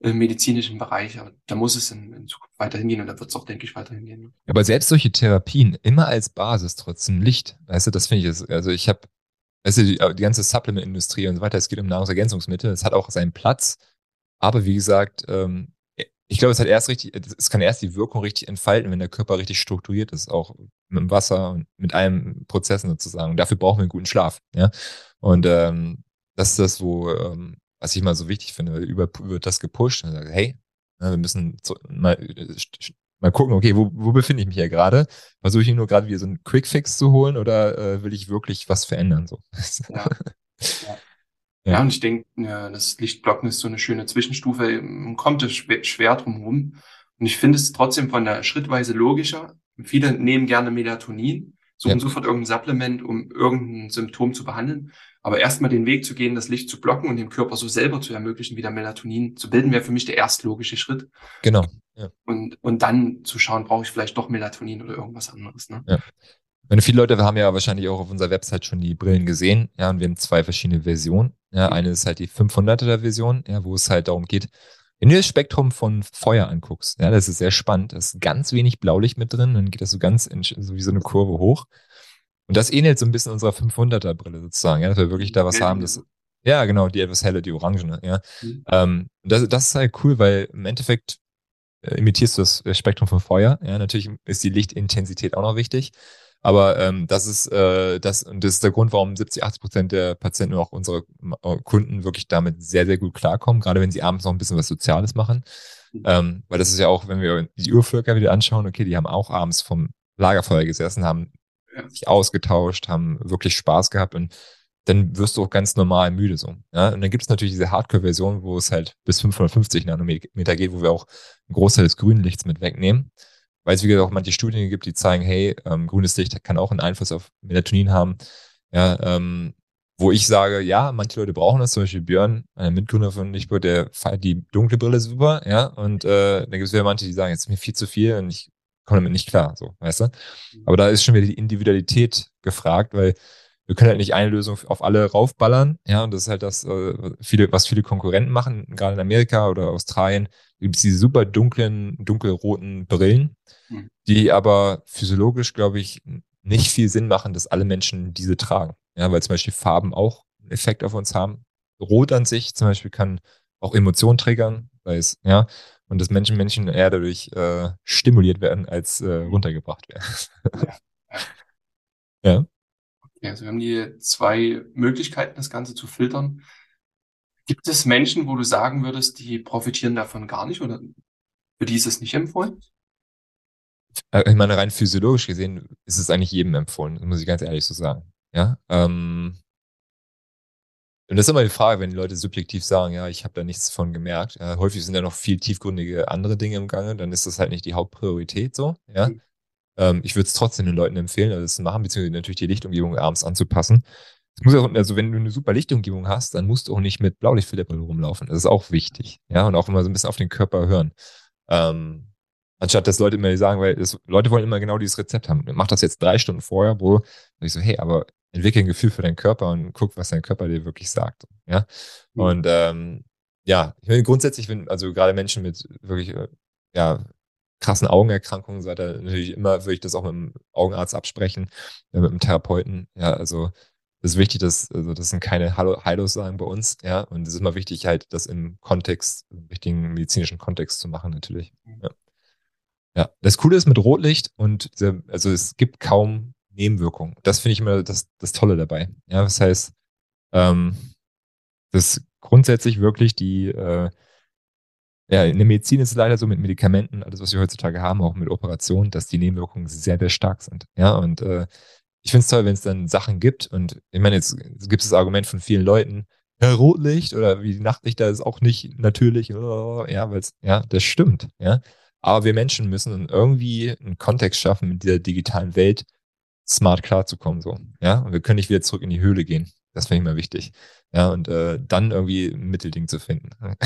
im medizinischen Bereich. Aber da muss es in, in Zukunft weiterhin gehen und da wird es auch, denke ich, weiterhin gehen. Aber selbst solche Therapien, immer als Basis trotzdem Licht. Weißt du, das finde ich, also ich habe, weißt du, die, die ganze Supplement-Industrie und so weiter, es geht um Nahrungsergänzungsmittel, es hat auch seinen Platz. Aber wie gesagt, ähm, ich glaube, es hat erst richtig, es kann erst die Wirkung richtig entfalten, wenn der Körper richtig strukturiert ist, auch mit dem Wasser und mit allen Prozessen sozusagen. Und dafür brauchen wir einen guten Schlaf. Ja? Und ähm, das ist das, wo, ähm, was ich mal so wichtig finde, über, wird das gepusht und sagt, hey, ja, wir müssen zu, mal, mal gucken, okay, wo, wo befinde ich mich hier gerade? Versuche ich nur gerade wieder so einen Quickfix zu holen oder äh, will ich wirklich was verändern? So. Ja. ja. Ja, und ich denke, ja, das Lichtblocken ist so eine schöne Zwischenstufe. Man kommt es schwer, schwer drum rum. Und ich finde es trotzdem von der Schrittweise logischer. Viele nehmen gerne Melatonin, suchen ja. sofort irgendein Supplement, um irgendein Symptom zu behandeln. Aber erstmal den Weg zu gehen, das Licht zu blocken und dem Körper so selber zu ermöglichen, wieder Melatonin zu bilden, wäre für mich der erstlogische Schritt. Genau. Ja. Und, und dann zu schauen, brauche ich vielleicht doch Melatonin oder irgendwas anderes. Ne? Ja. Meine, viele Leute haben ja wahrscheinlich auch auf unserer Website schon die Brillen gesehen. Ja, und wir haben zwei verschiedene Versionen. Ja, eine ist halt die 500er Version, ja, wo es halt darum geht, wenn du das Spektrum von Feuer anguckst, ja, das ist sehr spannend. Da ist ganz wenig Blaulicht mit drin, dann geht das so ganz in, so wie so eine Kurve hoch. Und das ähnelt so ein bisschen unserer 500er Brille sozusagen, ja, dass wir wirklich da was haben, das, ja, genau, die etwas helle, die orangene, ja. Mhm. Ähm, das, das ist halt cool, weil im Endeffekt äh, imitierst du das Spektrum von Feuer, ja, natürlich ist die Lichtintensität auch noch wichtig. Aber ähm, das ist äh, das und das ist der Grund, warum 70, 80 Prozent der Patienten und auch unsere äh, Kunden wirklich damit sehr, sehr gut klarkommen, gerade wenn sie abends noch ein bisschen was Soziales machen. Mhm. Ähm, weil das ist ja auch, wenn wir die Urvölker wieder anschauen, okay, die haben auch abends vom Lagerfeuer gesessen, haben sich ausgetauscht, haben wirklich Spaß gehabt und dann wirst du auch ganz normal müde so. Ja? Und dann gibt es natürlich diese Hardcore-Version, wo es halt bis 550 Nanometer geht, wo wir auch einen Großteil des grünen Lichts mit wegnehmen weil es wie gesagt auch manche Studien gibt, die zeigen, hey, ähm, grünes Licht kann auch einen Einfluss auf Melatonin haben. Ja, ähm, wo ich sage, ja, manche Leute brauchen das, zum Beispiel Björn, ein Mitgründer von Lichtburg, der feiert die dunkle Brille super, ja, und äh, dann gibt es wieder manche, die sagen, jetzt ist mir viel zu viel und ich komme damit nicht klar, so, weißt du? Aber da ist schon wieder die Individualität gefragt, weil wir können halt nicht eine Lösung auf alle raufballern, ja, und das ist halt das, äh, viele, was viele Konkurrenten machen, gerade in Amerika oder Australien, gibt es diese super dunklen, dunkelroten Brillen, Mhm. die aber physiologisch, glaube ich, nicht viel Sinn machen, dass alle Menschen diese tragen. Ja, weil zum Beispiel Farben auch einen Effekt auf uns haben. Rot an sich zum Beispiel kann auch Emotionen triggern, es, ja, und dass Menschen, Menschen eher dadurch äh, stimuliert werden, als äh, runtergebracht werden. ja. ja. Okay, also wir haben die zwei Möglichkeiten, das Ganze zu filtern. Gibt es Menschen, wo du sagen würdest, die profitieren davon gar nicht oder für die ist es nicht empfohlen? Äh, ich meine, rein physiologisch gesehen ist es eigentlich jedem empfohlen, muss ich ganz ehrlich so sagen. Ja. Ähm, und das ist immer die Frage, wenn die Leute subjektiv sagen, ja, ich habe da nichts von gemerkt. Ja, häufig sind da noch viel tiefgründige andere Dinge im Gange, dann ist das halt nicht die Hauptpriorität so. Ja. Mhm. Ähm, ich würde es trotzdem den Leuten empfehlen, also das zu machen, beziehungsweise natürlich die Lichtumgebung abends anzupassen. Es muss auch, also wenn du eine super Lichtumgebung hast, dann musst du auch nicht mit Blaulichtfilterbrille rumlaufen. Das ist auch wichtig. Ja, und auch immer so ein bisschen auf den Körper hören. Ähm, Anstatt dass Leute immer sagen, weil das, Leute wollen immer genau dieses Rezept haben. Mach das jetzt drei Stunden vorher, wo ich so, hey, aber entwickel ein Gefühl für deinen Körper und guck, was dein Körper dir wirklich sagt. Ja. Mhm. Und ähm, ja, ich meine, grundsätzlich, wenn, also gerade Menschen mit wirklich, äh, ja, krassen Augenerkrankungen, so weiter, natürlich immer würde ich das auch mit dem Augenarzt absprechen, ja, mit dem Therapeuten. Ja, also das ist wichtig, dass, also das sind keine Heilos sagen bei uns, ja. Und es ist immer wichtig, halt, das im Kontext, im richtigen medizinischen Kontext zu machen, natürlich. Mhm. Ja. Ja, das Coole ist mit Rotlicht und diese, also es gibt kaum Nebenwirkungen. Das finde ich immer das, das Tolle dabei. Ja, das heißt, ähm, das grundsätzlich wirklich die, äh, ja, in der Medizin ist es leider so mit Medikamenten, alles, was wir heutzutage haben, auch mit Operationen, dass die Nebenwirkungen sehr, sehr stark sind. Ja, und äh, ich finde es toll, wenn es dann Sachen gibt. Und ich meine, jetzt gibt es das Argument von vielen Leuten, ja, Rotlicht oder wie Nachtlichter ist auch nicht natürlich. Ja, weil es, ja, das stimmt. Ja, Aber wir Menschen müssen irgendwie einen Kontext schaffen, mit dieser digitalen Welt smart klarzukommen. So. Ja, und wir können nicht wieder zurück in die Höhle gehen. Das finde ich mal wichtig. Ja, und äh, dann irgendwie ein Mittelding zu finden.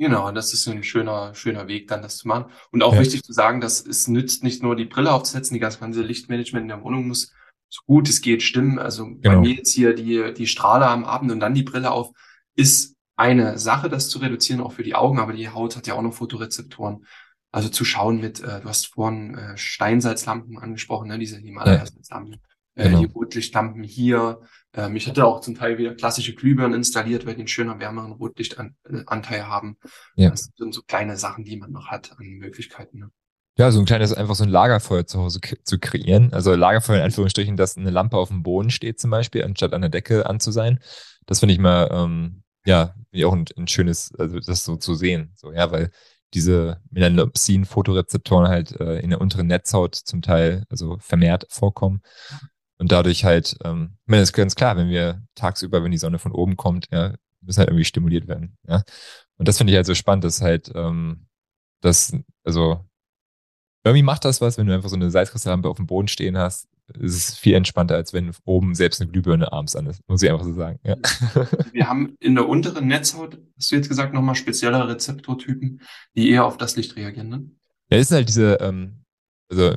Genau, das ist ein schöner, schöner Weg, dann das zu machen. Und auch ja. wichtig zu sagen, dass es nützt nicht nur die Brille aufzusetzen, die ganze Lichtmanagement in der Wohnung muss so gut es geht stimmen. Also genau. bei mir jetzt hier die, die Strahler am Abend und dann die Brille auf, ist eine Sache, das zu reduzieren, auch für die Augen, aber die Haut hat ja auch noch Fotorezeptoren. Also zu schauen mit, äh, du hast vorhin äh, Steinsalzlampen angesprochen, ne, diese Himalaya-Salzlampen, ja. äh, genau. die Rotlichtlampen hier. Ähm, ich hatte auch zum Teil wieder klassische Glühbirnen installiert, weil die einen schöner, wärmeren Rotlichtanteil haben. Ja. Das sind so kleine Sachen, die man noch hat an Möglichkeiten. Ne? Ja, so ein kleines, einfach so ein Lagerfeuer zu Hause zu kreieren. Also Lagerfeuer in Anführungsstrichen, dass eine Lampe auf dem Boden steht zum Beispiel, anstatt an der Decke an zu sein. Das finde ich mal, ähm, ja, auch ein, ein, schönes, also das so zu sehen. So, ja, weil diese Melanopsin-Fotorezeptoren halt äh, in der unteren Netzhaut zum Teil also vermehrt vorkommen. Und dadurch halt, ähm, ich meine, das ist ganz klar, wenn wir tagsüber, wenn die Sonne von oben kommt, ja, müssen halt irgendwie stimuliert werden. Ja. Und das finde ich halt so spannend, dass halt, ähm, das, also irgendwie macht das was, wenn du einfach so eine Salzkristalllampe auf dem Boden stehen hast. Es ist viel entspannter, als wenn oben selbst eine Glühbirne abends an ist, muss ich einfach so sagen. Ja. Wir haben in der unteren Netzhaut, hast du jetzt gesagt, nochmal spezielle Rezeptortypen, die eher auf das Licht reagieren, ne? Ja, das sind halt diese, ähm, also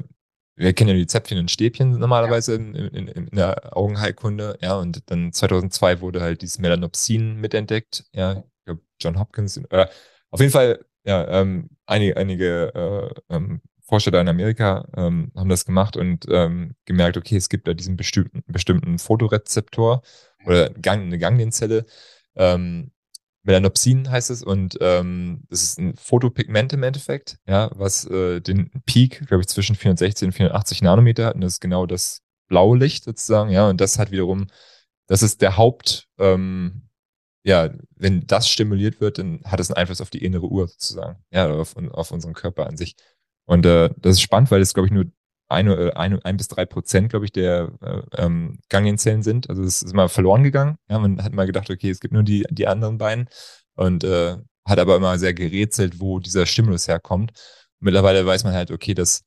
wir kennen ja die Zäpfchen und Stäbchen normalerweise ja. in, in, in, der Augenheilkunde, ja, und dann 2002 wurde halt dieses Melanopsin mitentdeckt, ja, ich glaube John Hopkins, äh, auf jeden Fall, ja, ähm, einige, einige äh, ähm, Forscher da in Amerika ähm, haben das gemacht und ähm, gemerkt, okay, es gibt da diesen bestimmten, bestimmten Fotorezeptor oder Gang, eine Ganglienzelle. Ähm, Melanopsin heißt es und ähm, das ist ein Fotopigment im Endeffekt, ja, was äh, den Peak, glaube ich, zwischen 460 und 480 Nanometer hat und das ist genau das blaue Licht sozusagen, ja, und das hat wiederum, das ist der Haupt, ähm, ja, wenn das stimuliert wird, dann hat es einen Einfluss auf die innere Uhr sozusagen, ja, auf, auf unseren Körper an sich. Und äh, das ist spannend, weil es, glaube ich, nur eine, äh, eine, ein bis drei Prozent, glaube ich, der äh, ähm, Ganglienzellen sind. Also es ist mal verloren gegangen. Ja, man hat mal gedacht, okay, es gibt nur die, die anderen beiden und äh, hat aber immer sehr gerätselt, wo dieser Stimulus herkommt. Mittlerweile weiß man halt, okay, dass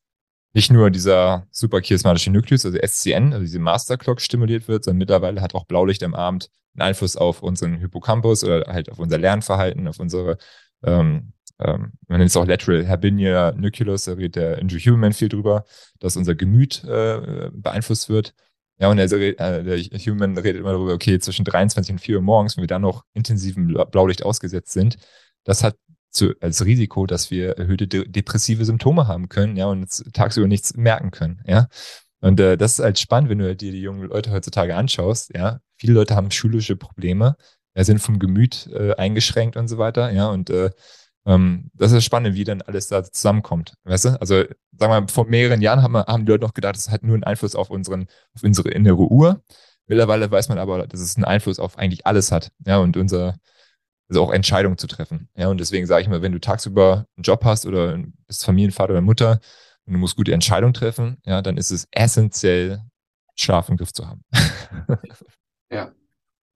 nicht nur dieser superchiasmatische Nukleus, also SCN, also diese Masterclock stimuliert wird, sondern mittlerweile hat auch Blaulicht am Abend einen Einfluss auf unseren Hippocampus oder halt auf unser Lernverhalten, auf unsere ähm, ähm, man nennt es auch Lateral Herbinia Nucleus, da redet der Andrew Human viel drüber, dass unser Gemüt äh, beeinflusst wird. Ja, und der, äh, der Human redet immer darüber, okay, zwischen 23 und 4 Uhr morgens, wenn wir dann noch intensivem Blaulicht ausgesetzt sind, das hat zu, als Risiko, dass wir erhöhte de depressive Symptome haben können, ja, und tagsüber nichts merken können, ja. Und äh, das ist halt spannend, wenn du dir die jungen Leute heutzutage anschaust, ja. Viele Leute haben schulische Probleme, ja, sind vom Gemüt äh, eingeschränkt und so weiter, ja, und äh, ähm, das ist spannend, wie dann alles da zusammenkommt. Weißt du? Also, sagen wir mal, vor mehreren Jahren haben, wir, haben die Leute noch gedacht, es hat nur einen Einfluss auf unseren, auf unsere innere Uhr. Mittlerweile weiß man aber, dass es einen Einfluss auf eigentlich alles hat. Ja, und unser, also auch Entscheidungen zu treffen. Ja, und deswegen sage ich mal, wenn du tagsüber einen Job hast oder bist Familienvater oder Mutter und du musst gute Entscheidungen treffen, ja, dann ist es essentiell, Schlaf im Griff zu haben. ja,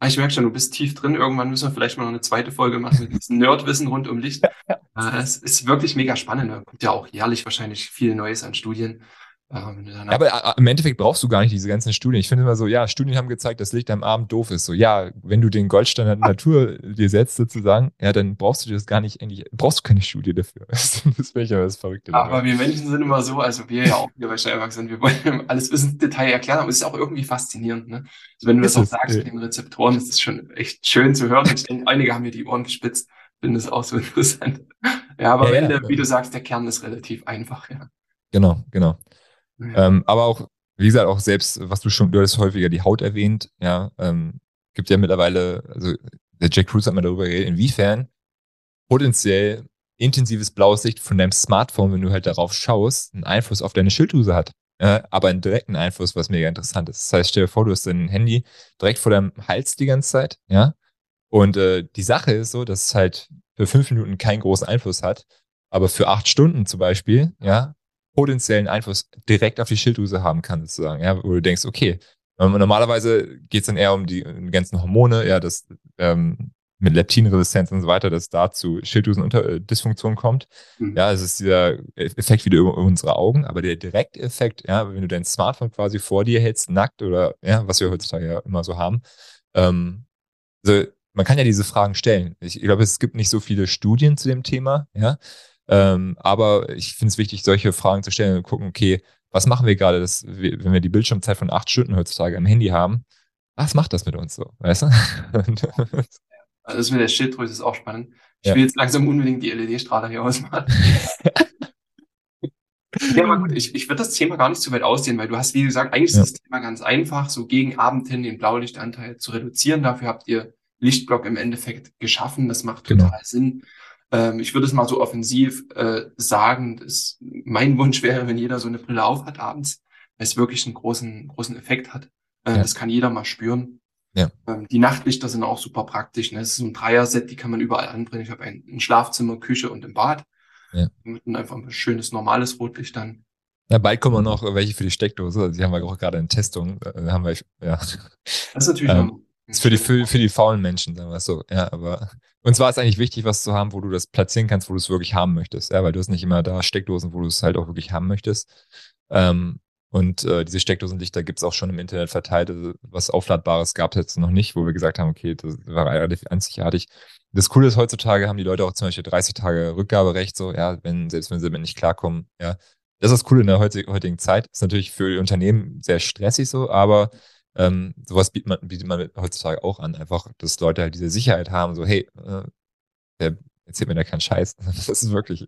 ich merke schon, du bist tief drin. Irgendwann müssen wir vielleicht mal noch eine zweite Folge machen mit diesem Nerdwissen rund um Licht. Äh, es ist wirklich mega spannend. Da kommt ja auch jährlich wahrscheinlich viel Neues an Studien. Ja, aber äh, im Endeffekt brauchst du gar nicht diese ganzen Studien. Ich finde immer so, ja, Studien haben gezeigt, dass Licht am Abend doof ist. So, ja, wenn du den Goldstandard Natur dir setzt sozusagen, ja, dann brauchst du das gar nicht, eigentlich brauchst du keine Studie dafür. das ich aber das Verrückte. Aber dabei. wir Menschen sind immer so, also wir ja auch hier bei Steiermark sind, wir wollen alles bis ins Detail erklären, aber es ist auch irgendwie faszinierend, ne? Also wenn du ist das auch sagst mit den Rezeptoren, ist es schon echt schön zu hören. Ich denke, einige haben mir die Ohren gespitzt, finde es auch so interessant. Ja, aber ja, ja, der, wie du sagst, der Kern ist relativ einfach, ja. Genau, genau. Ähm, aber auch, wie gesagt, auch selbst, was du schon, du hattest häufiger die Haut erwähnt, ja, ähm, gibt ja mittlerweile, also der Jack Cruz hat mal darüber geredet, inwiefern potenziell intensives blaues Licht von deinem Smartphone, wenn du halt darauf schaust, einen Einfluss auf deine Schilddrüse hat. Äh, aber einen direkten Einfluss, was mega interessant ist. Das heißt, stell dir vor, du hast dein Handy direkt vor deinem Hals die ganze Zeit, ja. Und äh, die Sache ist so, dass es halt für fünf Minuten keinen großen Einfluss hat, aber für acht Stunden zum Beispiel, ja, potenziellen Einfluss direkt auf die Schilddrüse haben kann, sozusagen, ja, wo du denkst, okay, normalerweise geht es dann eher um die, ganzen Hormone, ja, das ähm, mit Leptinresistenz und so weiter, dass da zu Schilddrüsendysfunktion kommt. Mhm. Ja, es ist dieser Effekt wieder über unsere Augen, aber der Direkteffekt, ja, wenn du dein Smartphone quasi vor dir hältst, nackt oder ja, was wir heutzutage ja immer so haben, ähm, also man kann ja diese Fragen stellen. Ich glaube, es gibt nicht so viele Studien zu dem Thema, ja, ähm, aber ich finde es wichtig, solche Fragen zu stellen und gucken, okay, was machen wir gerade, dass wir, wenn wir die Bildschirmzeit von acht Stunden heutzutage am Handy haben, was macht das mit uns so, weißt du? Also das mit der Schilddrüse ist auch spannend. Ich ja. will jetzt langsam unbedingt die LED-Strahler hier ausmachen. ja, aber gut, ich, ich würde das Thema gar nicht so weit ausdehnen, weil du hast, wie gesagt, eigentlich ja. ist das Thema ganz einfach, so gegen Abend hin den Blaulichtanteil zu reduzieren. Dafür habt ihr Lichtblock im Endeffekt geschaffen. Das macht genau. total genau. Sinn. Ähm, ich würde es mal so offensiv äh, sagen, dass mein Wunsch wäre, wenn jeder so eine Brille aufhat abends, weil es wirklich einen großen, großen Effekt hat. Äh, ja. Das kann jeder mal spüren. Ja. Ähm, die Nachtlichter sind auch super praktisch. Ne? Das ist so ein Dreier-Set, die kann man überall anbringen. Ich habe ein, ein, Schlafzimmer, Küche und im Bad. Ja. Mit einfach ein schönes, normales Rotlicht dann. Ja, bald kommen noch welche für die Steckdose. Die haben wir auch gerade in Testung. Da haben wir, ja. Das ist natürlich ähm, ist für die, für, für die faulen Menschen, sagen wir so. Ja, aber uns war es eigentlich wichtig, was zu haben, wo du das platzieren kannst, wo du es wirklich haben möchtest. Ja, weil du hast nicht immer da Steckdosen, wo du es halt auch wirklich haben möchtest. Ähm, und äh, diese Steckdosenlichter gibt es auch schon im Internet verteilt. Also, was Aufladbares gab es jetzt noch nicht, wo wir gesagt haben, okay, das war relativ einzigartig. Das Coole ist, heutzutage haben die Leute auch zum Beispiel 30 Tage Rückgaberecht, so, ja, wenn, selbst wenn sie damit nicht klarkommen, ja. Das ist das Coole in der heutigen Zeit. Ist natürlich für die Unternehmen sehr stressig so, aber ähm, sowas bietet man, bietet man heutzutage auch an. Einfach, dass Leute halt diese Sicherheit haben, so, hey, äh, der erzählt mir da keinen Scheiß. Das ist wirklich.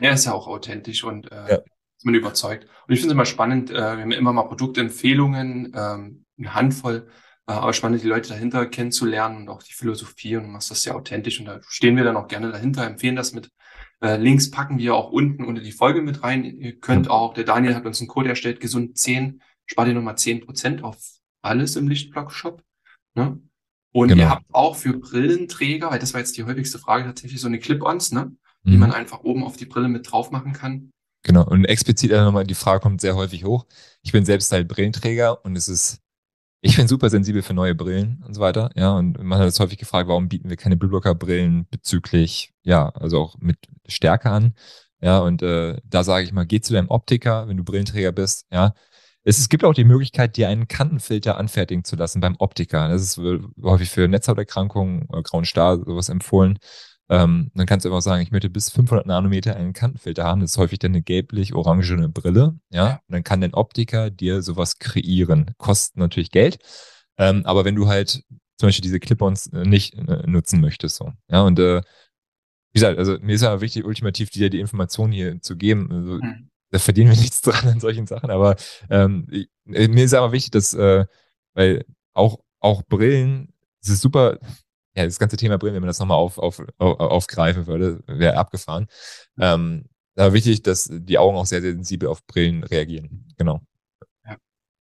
Ja, ist ja auch authentisch und äh, ja ist man überzeugt. Und ich finde es immer spannend, äh, wir haben immer mal Produktempfehlungen, ähm, eine Handvoll, äh, aber spannend, die Leute dahinter kennenzulernen und auch die Philosophie und du machst das sehr authentisch und da stehen wir dann auch gerne dahinter, empfehlen das mit äh, Links packen wir auch unten unter die Folge mit rein. Ihr könnt auch, der Daniel hat uns einen Code erstellt, gesund 10, spart ihr nochmal 10% auf alles im Lichtblock-Shop. Ne? Und genau. ihr habt auch für Brillenträger, weil das war jetzt die häufigste Frage, tatsächlich so eine Clip-Ons, ne? die mhm. man einfach oben auf die Brille mit drauf machen kann. Genau. Und explizit nochmal, die Frage kommt sehr häufig hoch. Ich bin selbst halt Brillenträger und es ist, ich bin super sensibel für neue Brillen und so weiter. Ja, und man hat jetzt häufig gefragt, warum bieten wir keine Blueblocker-Brillen bezüglich, ja, also auch mit Stärke an. Ja, und äh, da sage ich mal, geh zu deinem Optiker, wenn du Brillenträger bist, ja. Es, es gibt auch die Möglichkeit, dir einen Kantenfilter anfertigen zu lassen beim Optiker. Das ist häufig für Netzhauterkrankungen oder grauen Star sowas empfohlen. Ähm, dann kannst du einfach sagen, ich möchte bis 500 Nanometer einen Kantenfilter haben. Das ist häufig dann eine gelblich-orangene Brille. Ja, und dann kann dein Optiker dir sowas kreieren. Kostet natürlich Geld. Ähm, aber wenn du halt zum Beispiel diese Clip-ons äh, nicht äh, nutzen möchtest, so. Ja, und äh, wie gesagt, also mir ist ja wichtig, ultimativ dir die Information hier zu geben. Also, mhm. Da verdienen wir nichts dran an solchen Sachen, aber ähm, äh, mir ist aber wichtig, dass, äh, weil auch, auch Brillen, es ist super, ja, das ganze Thema Brillen, wenn man das nochmal auf, auf, auf, aufgreifen würde, wäre abgefahren. Ähm, aber wichtig, dass die Augen auch sehr, sehr sensibel auf Brillen reagieren. Genau.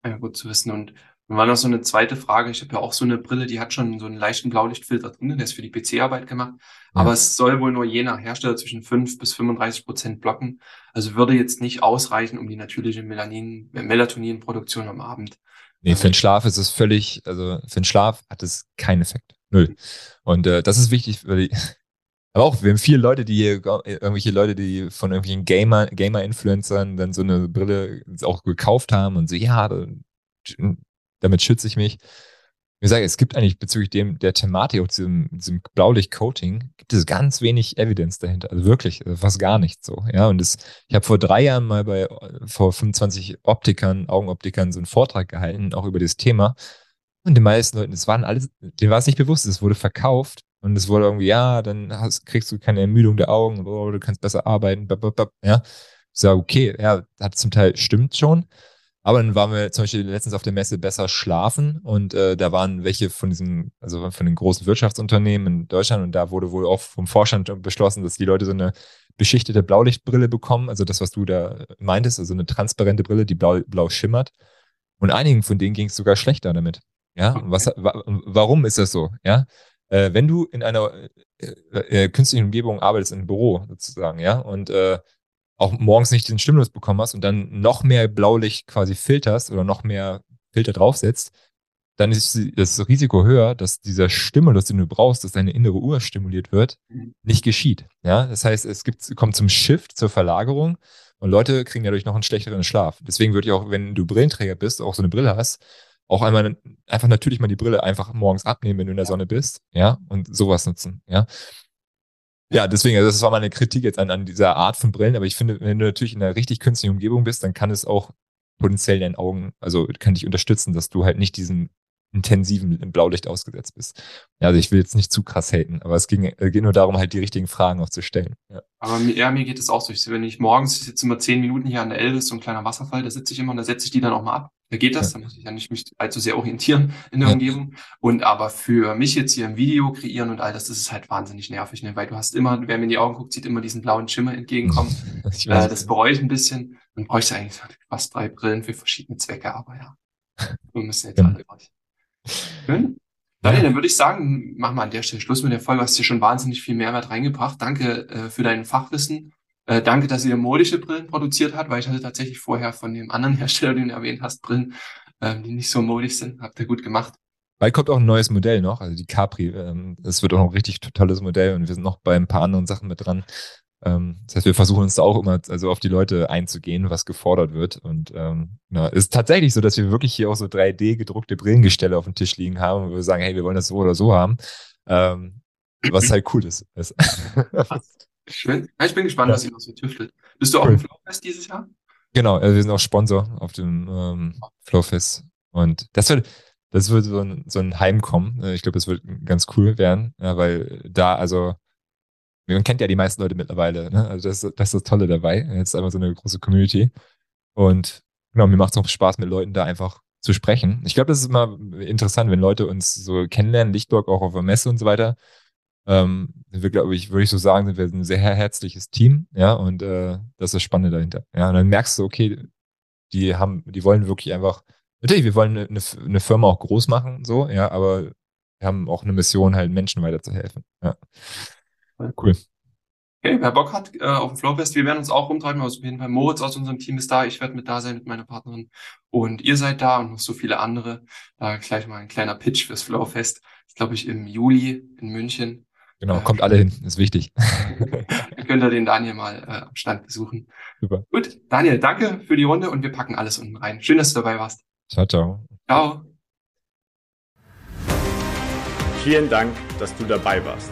Ja gut zu wissen. Und dann war noch so eine zweite Frage. Ich habe ja auch so eine Brille, die hat schon so einen leichten Blaulichtfilter drin, der ist für die PC-Arbeit gemacht. Ja. Aber es soll wohl nur je nach Hersteller zwischen 5 bis 35 Prozent blocken. Also würde jetzt nicht ausreichen, um die natürliche Melanin, Melatoninproduktion am Abend. Nee, für den Schlaf ist es völlig, also für den Schlaf hat es keinen Effekt. Null. Und äh, das ist wichtig, weil die, aber auch, wir haben viele Leute, die hier, irgendwelche Leute, die von irgendwelchen Gamer, Gamer-Influencern dann so eine Brille auch gekauft haben und so, ja, damit schütze ich mich. Wie gesagt, es gibt eigentlich bezüglich dem, der Thematik, auch diesem, diesem Blaulicht-Coating, gibt es ganz wenig Evidence dahinter. Also wirklich, also fast gar nicht so. Ja, und das, ich habe vor drei Jahren mal bei, vor 25 Optikern, Augenoptikern so einen Vortrag gehalten, auch über das Thema. Und den meisten Leuten, es waren alles, denen war es nicht bewusst, es wurde verkauft und es wurde irgendwie, ja, dann hast, kriegst du keine Ermüdung der Augen, oh, du kannst besser arbeiten, ja. Ich sage, okay, ja, hat zum Teil stimmt schon. Aber dann waren wir zum Beispiel letztens auf der Messe besser schlafen und äh, da waren welche von diesen, also von den großen Wirtschaftsunternehmen in Deutschland und da wurde wohl auch vom Vorstand beschlossen, dass die Leute so eine beschichtete Blaulichtbrille bekommen, also das, was du da meintest, also eine transparente Brille, die blau, blau schimmert. Und einigen von denen ging es sogar schlechter damit. Ja, okay. was, wa warum ist das so? Ja, äh, wenn du in einer äh, äh, künstlichen Umgebung arbeitest, im Büro sozusagen, ja, und äh, auch morgens nicht den Stimmlos bekommen hast und dann noch mehr Blaulicht quasi filterst oder noch mehr Filter draufsetzt, dann ist das Risiko höher, dass dieser Stimulus, den du brauchst, dass deine innere Uhr stimuliert wird, nicht geschieht. Ja, das heißt, es gibt, kommt zum Shift, zur Verlagerung und Leute kriegen dadurch noch einen schlechteren Schlaf. Deswegen würde ich auch, wenn du Brillenträger bist, auch so eine Brille hast, auch einmal einfach natürlich mal die Brille einfach morgens abnehmen, wenn du in der Sonne bist, ja, und sowas nutzen, ja. Ja, deswegen, also das war meine Kritik jetzt an, an dieser Art von Brillen, aber ich finde, wenn du natürlich in einer richtig künstlichen Umgebung bist, dann kann es auch potenziell deinen Augen, also kann dich unterstützen, dass du halt nicht diesen intensiven Blaulicht ausgesetzt bist. Ja, also ich will jetzt nicht zu krass haten, aber es ging, äh, geht nur darum, halt die richtigen Fragen auch zu stellen. Ja. Aber mir, ja, mir geht es auch so. Ich, wenn ich morgens sitze immer zehn Minuten hier an der Elbe, ist so ein kleiner Wasserfall, da sitze ich immer und da setze ich die dann auch mal ab. Da geht das, ja. da muss ich ja nicht mich allzu sehr orientieren in der ja. Umgebung. Und aber für mich jetzt hier ein Video kreieren und all das, das ist halt wahnsinnig nervig, ne? weil du hast immer, wer mir in die Augen guckt, sieht immer diesen blauen Schimmer entgegenkommen. äh, das bereue ich ein bisschen. Man bräuchte eigentlich fast drei Brillen für verschiedene Zwecke, aber ja, wir müssen jetzt alle durch. Schön. Daniel, dann würde ich sagen, machen wir an der Stelle Schluss mit der Folge. Du hast hier schon wahnsinnig viel Mehrwert reingebracht. Danke äh, für dein Fachwissen. Äh, danke, dass ihr modische Brillen produziert habt, weil ich hatte tatsächlich vorher von dem anderen Hersteller, den du erwähnt hast, Brillen, äh, die nicht so modisch sind. Habt ihr gut gemacht. Bald kommt auch ein neues Modell noch, also die Capri. Ähm, das wird auch ein richtig tolles Modell und wir sind noch bei ein paar anderen Sachen mit dran. Ähm, das heißt, wir versuchen uns da auch immer also auf die Leute einzugehen, was gefordert wird. Und ähm, ist tatsächlich so, dass wir wirklich hier auch so 3D gedruckte Brillengestelle auf dem Tisch liegen haben und wir sagen, hey, wir wollen das so oder so haben. Ähm, was halt cool ist. Schön. Ja, ich bin gespannt, ja. was ihr noch so tüftelt. Bist du auch cool. im Flowfest dieses Jahr? Genau, also wir sind auch Sponsor auf dem ähm, Flowfest. Und das wird, das wird so ein, so ein Heimkommen. Ich glaube, das wird ganz cool werden, ja, weil da, also man kennt ja die meisten Leute mittlerweile. Ne? Also das, das ist das Tolle dabei. Jetzt ist einfach so eine große Community. Und genau, mir macht es auch Spaß, mit Leuten da einfach zu sprechen. Ich glaube, das ist immer interessant, wenn Leute uns so kennenlernen, Lichtburg auch auf der Messe und so weiter. Ähm, wir, glaube ich, würde ich so sagen, sind wir ein sehr herzliches Team, ja, und äh, das ist das Spannende dahinter. Ja, und dann merkst du, okay, die haben, die wollen wirklich einfach, natürlich, wir wollen eine, eine Firma auch groß machen, so, ja, aber wir haben auch eine Mission, halt Menschen weiterzuhelfen. Ja. Cool. Okay, wer Bock hat äh, auf dem Flowfest, wir werden uns auch rumtreiben. Also auf jeden Fall Moritz aus unserem Team ist da. Ich werde mit da sein mit meiner Partnerin. Und ihr seid da und noch so viele andere. Da gleich mal ein kleiner Pitch fürs Flowfest. Das glaube ich im Juli in München. Genau, äh, kommt alle hin, ist wichtig. Dann könnt ihr den Daniel mal äh, am Stand besuchen. Super. Gut, Daniel, danke für die Runde und wir packen alles unten rein. Schön, dass du dabei warst. Ciao, ciao. Ciao. Vielen Dank, dass du dabei warst.